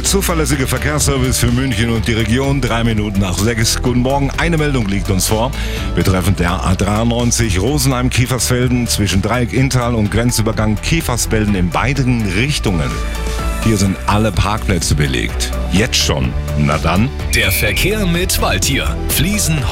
der zuverlässige Verkehrsservice für München und die Region. Drei Minuten nach sechs. Guten Morgen. Eine Meldung liegt uns vor. Betreffend der A93 Rosenheim-Kiefersfelden zwischen Dreieck Inntal und Grenzübergang Kiefersfelden in beiden Richtungen. Hier sind alle Parkplätze belegt. Jetzt schon. Na dann. Der Verkehr mit Waldtier. Fliesen,